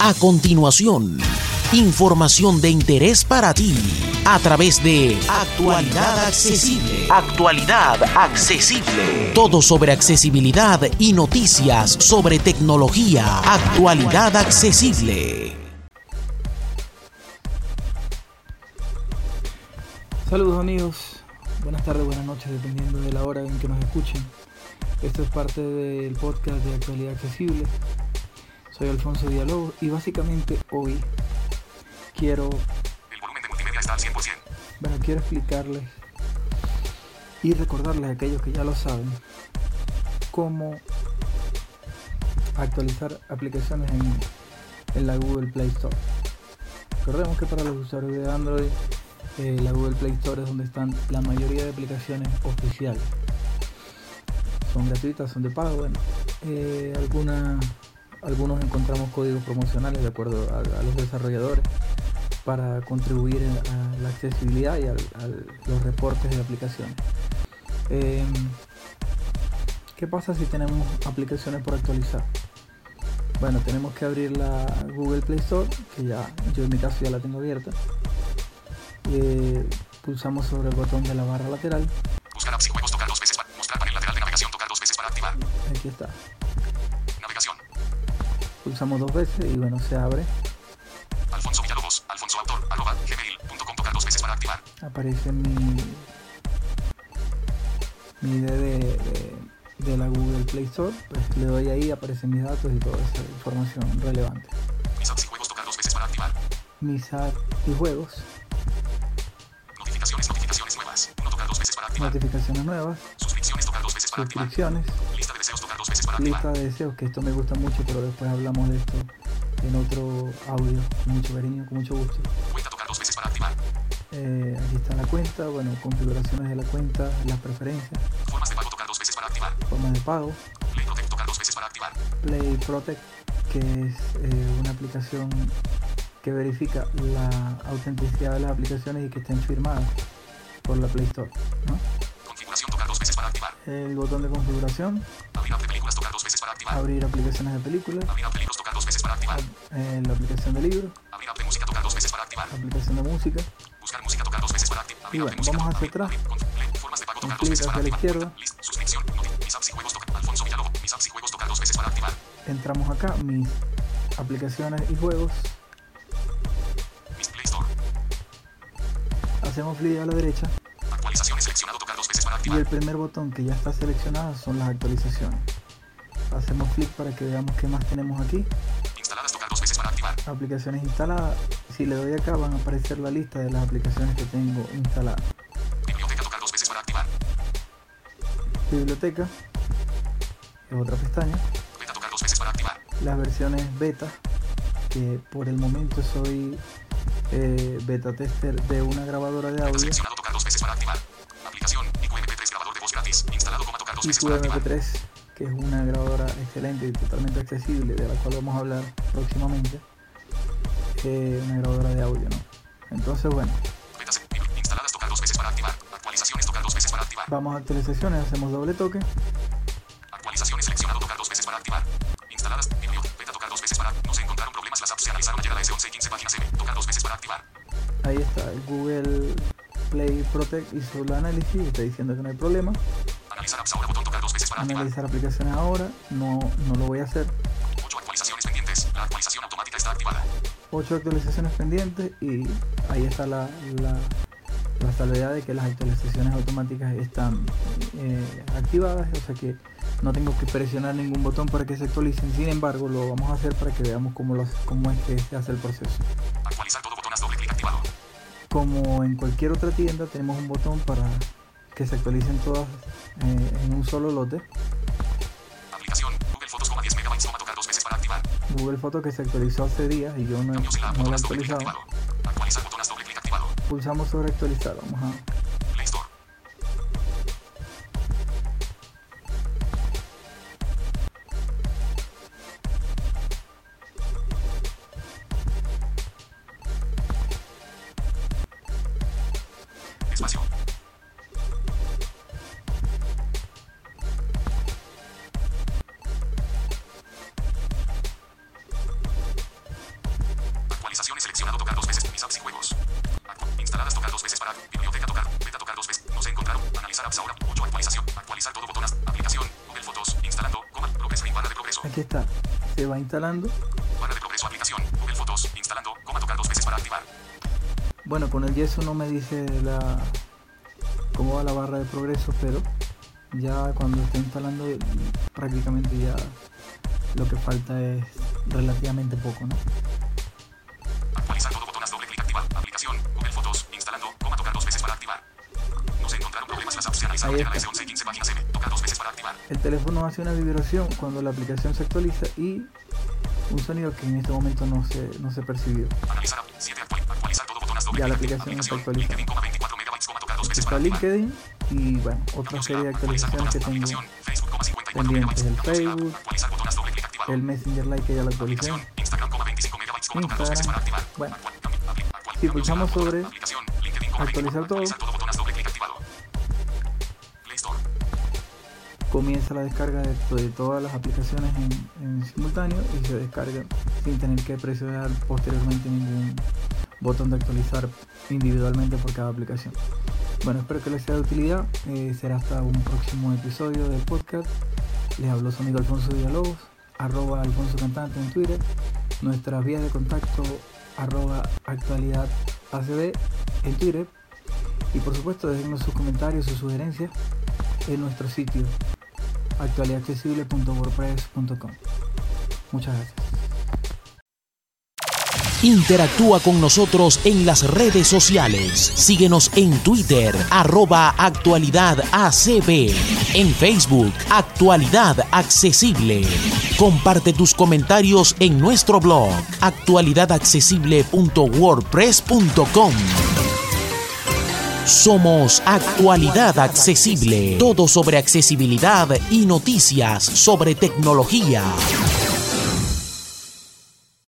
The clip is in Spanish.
A continuación, información de interés para ti a través de Actualidad Accesible. Actualidad Accesible. Todo sobre accesibilidad y noticias sobre tecnología. Actualidad Accesible. Saludos amigos, buenas tardes, buenas noches, dependiendo de la hora en que nos escuchen. Esto es parte del podcast de Actualidad Accesible. Soy Alfonso Dialogos y básicamente hoy quiero... El volumen de multimedia está al 100%. Bueno, quiero explicarles y recordarles a aquellos que ya lo saben cómo actualizar aplicaciones en, en la Google Play Store. Recordemos que para los usuarios de Android eh, la Google Play Store es donde están la mayoría de aplicaciones oficiales. Son gratuitas, son de pago, bueno. Eh, algunas algunos encontramos códigos promocionales de acuerdo a, los desarrolladores para contribuir a la accesibilidad y a, los reportes de aplicaciones. Em, ¿Qué pasa si tenemos aplicaciones por actualizar? Bueno, tenemos que abrir la Google Play Store, que ya yo en mi caso ya la tengo abierta. Eh, pulsamos sobre el botón de la barra lateral. Buscar apps y juegos, tocar dos veces para mostrar panel lateral de navegación, tocar dos veces para activar. Aquí está. Navegación. Pulsamos dos veces y bueno, se abre. Alfonso Villalobos, Alfonso Autor, arroba, gmail.com, tocar dos veces para activar. Aparece mi, mi ID de, de, de la Google Play Store. Pues le doy ahí, aparecen mis datos y toda esa información relevante. Mis apps y juegos, tocar dos veces para activar. Mis apps y juegos. Notificaciones, notificaciones nuevas. Uno tocar dos veces para activar. Notificaciones nuevas. Suscripciones, tocar dos veces para activar. Suscripciones. Lista de deseos, tocar dos veces para Lista activar. de deseos, que esto me gusta mucho, pero después hablamos de esto en otro audio, con mucho cariño, con mucho gusto. Cuenta, tocar dos veces para activar. Eh, aquí está la cuenta, bueno, configuraciones de la cuenta, las preferencias, Formas de pago, tocar dos veces para activar. formas de pago, Play Protect, tocar dos veces para activar. Play Protect, que es eh, una aplicación que verifica la autenticidad de las aplicaciones y que estén firmadas por la Play Store. ¿no? Configuración, tocar dos veces para activar. El botón de configuración, Abrir app de películas, tocar dos veces para activar. abrir aplicaciones de películas, Abrir app de libros, tocar dos veces para activar. eh, la aplicación de libros, Abrir app de música, tocar dos veces para activar. aplicación de música, Buscar música, tocar dos veces para activar. Abrir Y app de bueno, vamos hacia abrir- atrás. abrir- con- play, Formas de pago, tocar Un dos clic veces para hacia la izquierda. List, suscripción, noti- mis apps y juegos, tocar. Alfonso Villalobos, mis apps y juegos, tocar dos veces para activar. entramos acá, mis aplicaciones y juegos, hacemos clic a la derecha Actualizaciones seleccionado, tocar dos veces para y activar. el primer botón que ya está seleccionado son las actualizaciones. Hacemos clic para que veamos qué más tenemos aquí. Instaladas, tocar dos veces para activar. Aplicaciones instaladas. Si le doy acá van a aparecer la lista de las aplicaciones que tengo instaladas. Biblioteca, tocar dos veces para activar. Biblioteca. Es otra pestaña. Beta, tocar dos veces para activar. Las versiones beta. Que por el momento soy eh, beta tester de una grabadora de audio. seleccionado, tocar dos veces para activar. Aplicación, IQMP3 grabador de voz gratis. Instalado, coma, tocar dos veces para activar. IQMP3, que es una grabadora excelente y totalmente accesible, de la cual vamos a hablar próximamente. Eh, una grabadora de audio, ¿no? Entonces, bueno, Beta se- bibli- instaladas, tocar dos veces para activar. Actualizaciones, tocar dos veces para activar. vamos a actualizaciones, hacemos doble toque. Problemas, las apps se analizaron ayer a las 11 y 15 páginas M. Tocar dos veces para activar. Ahí está, Google Play Protect hizo el análisis, está diciendo que no hay problema. Analizar apps ahora, botón, tocar dos veces para activar. Analizar aplicaciones ahora, no, no lo voy a hacer. 8 actualizaciones pendientes. La actualización automática está activada. 8 actualizaciones pendientes y ahí está la, la, la salvedad de que las actualizaciones automáticas están eh, activadas, o sea que no tengo que presionar ningún botón para que se actualicen. Sin embargo, lo vamos a hacer para que veamos cómo, lo- cómo es que se hace el proceso. Actualizar todo, botón, haz doble clic activado. Como en cualquier otra tienda, tenemos un botón para que se actualicen todas eh, en un solo lote. Aplicación, Google Fotos, coma 10 megabytes, toma, tocar dos veces para activar. Google Foto que se actualizó hace días y yo no, la app, no he actualizado. Actualizar, botón, haz doble clic activado. Pulsamos sobre actualizar. Vamos a Espacio. seleccionado tocar dos veces. Mis apps y juegos. Instaladas tocar dos veces para. Biblioteca tocar. Beta tocar dos veces. No se encontraron. Analizar apps ahora. 8 actualización. Actualizar todo botones. Aplicación. Google Fotos. Instalando. Coma. Progreso barra de progreso. Aquí está. Se va instalando. Barra de progreso. Aplicación. Google Fotos. Instalando. Coma tocar dos veces para activar. Bueno, con el yeso no me dice la cómo va la barra de progreso, pero ya cuando está instalando prácticamente ya lo que falta es relativamente poco, ¿no? Actualizar todo botones. Doble clic activar. Aplicación. Google Fotos. Instalando. Coma tocar dos veces para activar. No se encontraron problemas. Las apps se analizaron. Ahí Llega la está. S11 y 15 páginas M. Tocar dos veces para activar. El teléfono hace una vibración cuando la aplicación se actualiza y un sonido que en este momento no se, no se percibió. Analizar app. 7 actual. Ya la aplicación está actualizada. LinkedIn. Coma 24 megabytes. Coma tocar dos veces Está. LinkedIn y bueno, otra serie de actualizaciones que tengo. pendientes, el Facebook, El Messenger Lite que ya lo actualicé. Instagram, Instagram. Bueno, si pulsamos sobre actualizar todo, comienza la descarga de, de todas las aplicaciones en, en simultáneo y se descarga sin tener que presionar posteriormente ningún botón de actualizar individualmente por cada aplicación. Bueno, espero que les sea de utilidad. eh, será hasta un próximo episodio del podcast. Les habló su amigo Alfonso Villalobos, arroba Alfonso Cantante en Twitter. Nuestras vías de contacto, arroba actualidad ACB en Twitter. Y por supuesto, déjenos sus comentarios, sus sugerencias en nuestro sitio actualidadaccesible.wordpress.com. Muchas gracias. Interactúa con nosotros en las redes sociales. Síguenos en Twitter, arroba actualidad ACB. En Facebook, Actualidad Accesible. Comparte tus comentarios en nuestro blog, actualidadaccesible.wordpress.com. Somos Actualidad Accesible. Todo sobre accesibilidad y noticias sobre tecnología.